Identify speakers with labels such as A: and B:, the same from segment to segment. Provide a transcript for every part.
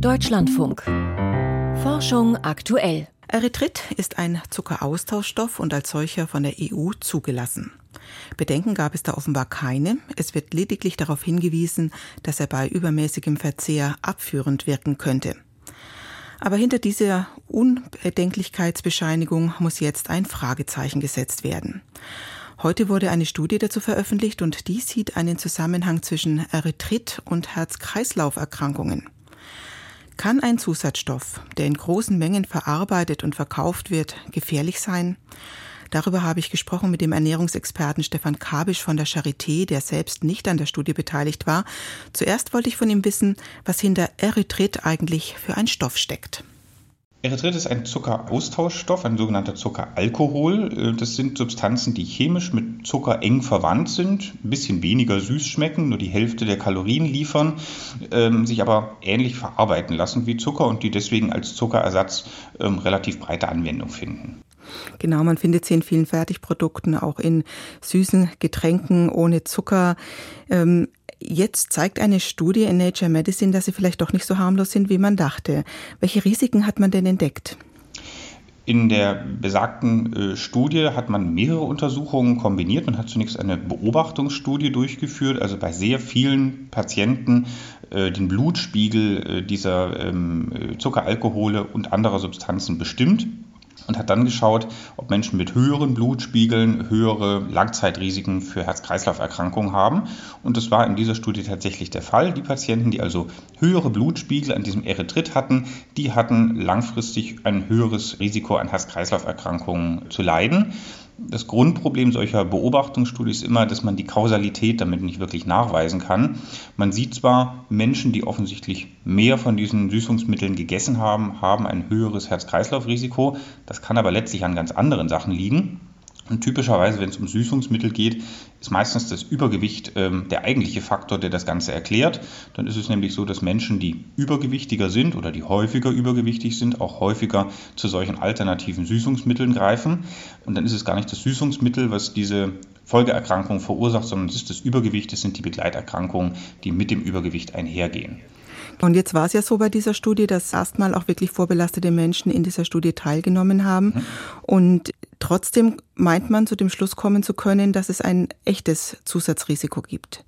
A: Deutschlandfunk. Forschung aktuell.
B: Erythrit ist ein Zuckeraustauschstoff und als solcher von der EU zugelassen. Bedenken gab es da offenbar keine. Es wird lediglich darauf hingewiesen, dass er bei übermäßigem Verzehr abführend wirken könnte. Aber hinter dieser Unbedenklichkeitsbescheinigung muss jetzt ein Fragezeichen gesetzt werden. Heute wurde eine Studie dazu veröffentlicht und die sieht einen Zusammenhang zwischen Erythrit und Herz-Kreislauf-Erkrankungen. Kann ein Zusatzstoff, der in großen Mengen verarbeitet und verkauft wird, gefährlich sein? Darüber habe ich gesprochen mit dem Ernährungsexperten Stefan Kabisch von der Charité, der selbst nicht an der Studie beteiligt war. Zuerst wollte ich von ihm wissen, was hinter Erythrit eigentlich für ein Stoff steckt.
C: Erythrit ist ein Zuckeraustauschstoff, ein sogenannter Zuckeralkohol. Das sind Substanzen, die chemisch mit Zucker eng verwandt sind, ein bisschen weniger süß schmecken, nur die Hälfte der Kalorien liefern, ähm, sich aber ähnlich verarbeiten lassen wie Zucker und die deswegen als Zuckerersatz ähm, relativ breite Anwendung finden.
B: Genau, man findet sie in vielen Fertigprodukten, auch in süßen Getränken ohne Zucker. Ähm, jetzt zeigt eine Studie in Nature Medicine, dass sie vielleicht doch nicht so harmlos sind, wie man dachte. Welche Risiken hat man denn entdeckt?
C: In der besagten äh, Studie hat man mehrere Untersuchungen kombiniert. Man hat zunächst eine Beobachtungsstudie durchgeführt, also bei sehr vielen Patienten äh, den Blutspiegel äh, dieser ähm, Zuckeralkohole und anderer Substanzen bestimmt und hat dann geschaut, ob Menschen mit höheren Blutspiegeln höhere Langzeitrisiken für Herz-Kreislauf-Erkrankungen haben. Und das war in dieser Studie tatsächlich der Fall. Die Patienten, die also höhere Blutspiegel an diesem Erythrit hatten, die hatten langfristig ein höheres Risiko an Herz-Kreislauf-Erkrankungen zu leiden. Das Grundproblem solcher Beobachtungsstudien ist immer, dass man die Kausalität damit nicht wirklich nachweisen kann. Man sieht zwar, Menschen, die offensichtlich mehr von diesen Süßungsmitteln gegessen haben, haben ein höheres Herz-Kreislauf-Risiko. Das kann aber letztlich an ganz anderen Sachen liegen. Und typischerweise, wenn es um Süßungsmittel geht, ist meistens das Übergewicht ähm, der eigentliche Faktor, der das Ganze erklärt. Dann ist es nämlich so, dass Menschen, die übergewichtiger sind oder die häufiger übergewichtig sind, auch häufiger zu solchen alternativen Süßungsmitteln greifen. Und dann ist es gar nicht das Süßungsmittel, was diese Folgeerkrankung verursacht, sondern es ist das Übergewicht, es sind die Begleiterkrankungen, die mit dem Übergewicht einhergehen.
B: Und jetzt war es ja so bei dieser Studie, dass erstmal auch wirklich vorbelastete Menschen in dieser Studie teilgenommen haben. Mhm. Und trotzdem meint man zu dem Schluss kommen zu können, dass es ein echtes Zusatzrisiko gibt.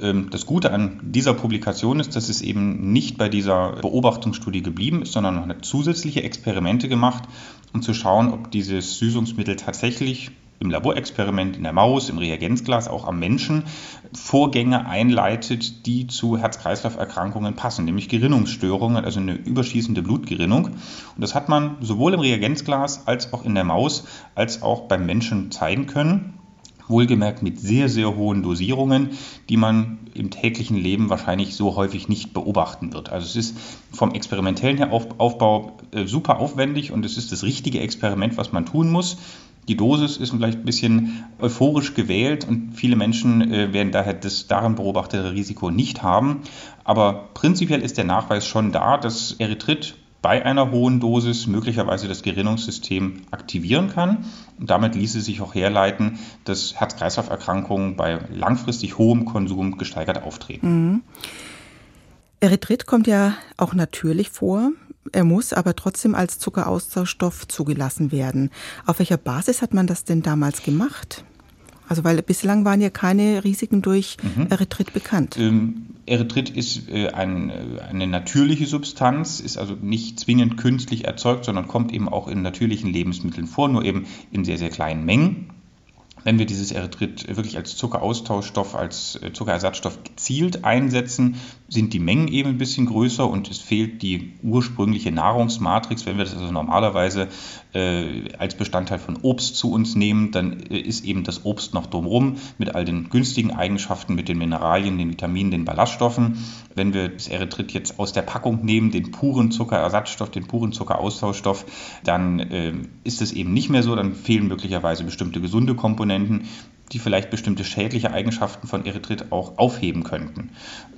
C: Ähm, das Gute an dieser Publikation ist, dass es eben nicht bei dieser Beobachtungsstudie geblieben ist, sondern noch zusätzliche Experimente gemacht, um zu schauen, ob dieses Süßungsmittel tatsächlich im Laborexperiment in der Maus, im Reagenzglas, auch am Menschen Vorgänge einleitet, die zu Herz-Kreislauf-Erkrankungen passen, nämlich Gerinnungsstörungen, also eine überschießende Blutgerinnung. Und das hat man sowohl im Reagenzglas als auch in der Maus als auch beim Menschen zeigen können. Wohlgemerkt mit sehr, sehr hohen Dosierungen, die man im täglichen Leben wahrscheinlich so häufig nicht beobachten wird. Also es ist vom experimentellen Aufbau äh, super aufwendig und es ist das richtige Experiment, was man tun muss. Die Dosis ist vielleicht ein bisschen euphorisch gewählt und viele Menschen äh, werden daher das darin beobachtete Risiko nicht haben. Aber prinzipiell ist der Nachweis schon da, dass Erythrit bei einer hohen Dosis möglicherweise das Gerinnungssystem aktivieren kann. Und damit ließe sich auch herleiten, dass Herz-Kreislauf-Erkrankungen bei langfristig hohem Konsum gesteigert auftreten. Mhm.
B: Erythrit kommt ja auch natürlich vor. Er muss aber trotzdem als Zuckeraustauschstoff zugelassen werden. Auf welcher Basis hat man das denn damals gemacht? Also weil bislang waren ja keine Risiken durch mhm. Erythrit bekannt.
C: Ähm, Erythrit ist äh, ein, äh, eine natürliche Substanz, ist also nicht zwingend künstlich erzeugt, sondern kommt eben auch in natürlichen Lebensmitteln vor, nur eben in sehr, sehr kleinen Mengen wenn wir dieses Erythrit wirklich als Zuckeraustauschstoff, als äh, Zuckerersatzstoff gezielt einsetzen, sind die Mengen eben ein bisschen größer und es fehlt die ursprüngliche Nahrungsmatrix. Wenn wir das also normalerweise äh, als Bestandteil von Obst zu uns nehmen, dann äh, ist eben das Obst noch drumherum mit all den günstigen Eigenschaften, mit den Mineralien, den Vitaminen, den Ballaststoffen. Wenn wir das Erythrit jetzt aus der Packung nehmen, den puren Zuckerersatzstoff, den puren Zuckeraustauschstoff, dann äh, ist es eben nicht mehr so, dann fehlen möglicherweise bestimmte gesunde Komponenten Komponenten, die vielleicht bestimmte schädliche Eigenschaften von Erythrit auch aufheben könnten.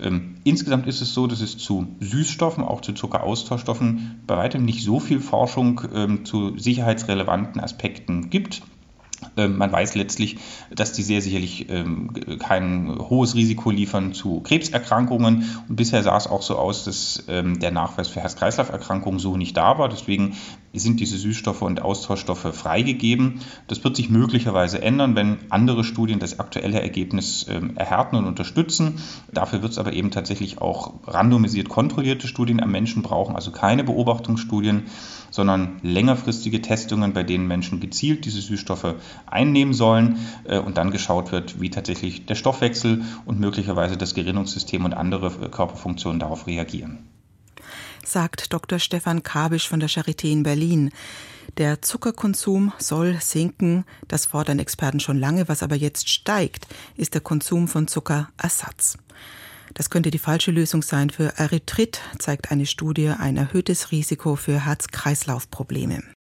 C: Ähm, insgesamt ist es so, dass es zu Süßstoffen, auch zu Zuckeraustauschstoffen, bei weitem nicht so viel Forschung ähm, zu sicherheitsrelevanten Aspekten gibt. Ähm, man weiß letztlich, dass die sehr sicherlich ähm, kein hohes Risiko liefern zu Krebserkrankungen. Und bisher sah es auch so aus, dass ähm, der Nachweis für Herz-Kreislauf-Erkrankungen so nicht da war. Deswegen sind diese Süßstoffe und Austauschstoffe freigegeben. Das wird sich möglicherweise ändern, wenn andere Studien das aktuelle Ergebnis erhärten und unterstützen. Dafür wird es aber eben tatsächlich auch randomisiert kontrollierte Studien am Menschen brauchen, also keine Beobachtungsstudien, sondern längerfristige Testungen, bei denen Menschen gezielt diese Süßstoffe einnehmen sollen äh, und dann geschaut wird, wie tatsächlich der Stoffwechsel und möglicherweise das Gerinnungssystem und andere äh, Körperfunktionen darauf reagieren.
B: Sagt Dr. Stefan Kabisch von der Charité in Berlin. Der Zuckerkonsum soll sinken, das fordern Experten schon lange, was aber jetzt steigt, ist der Konsum von Zuckerersatz. Das könnte die falsche Lösung sein. Für Erythrit zeigt eine Studie ein erhöhtes Risiko für Herz-Kreislauf-Probleme.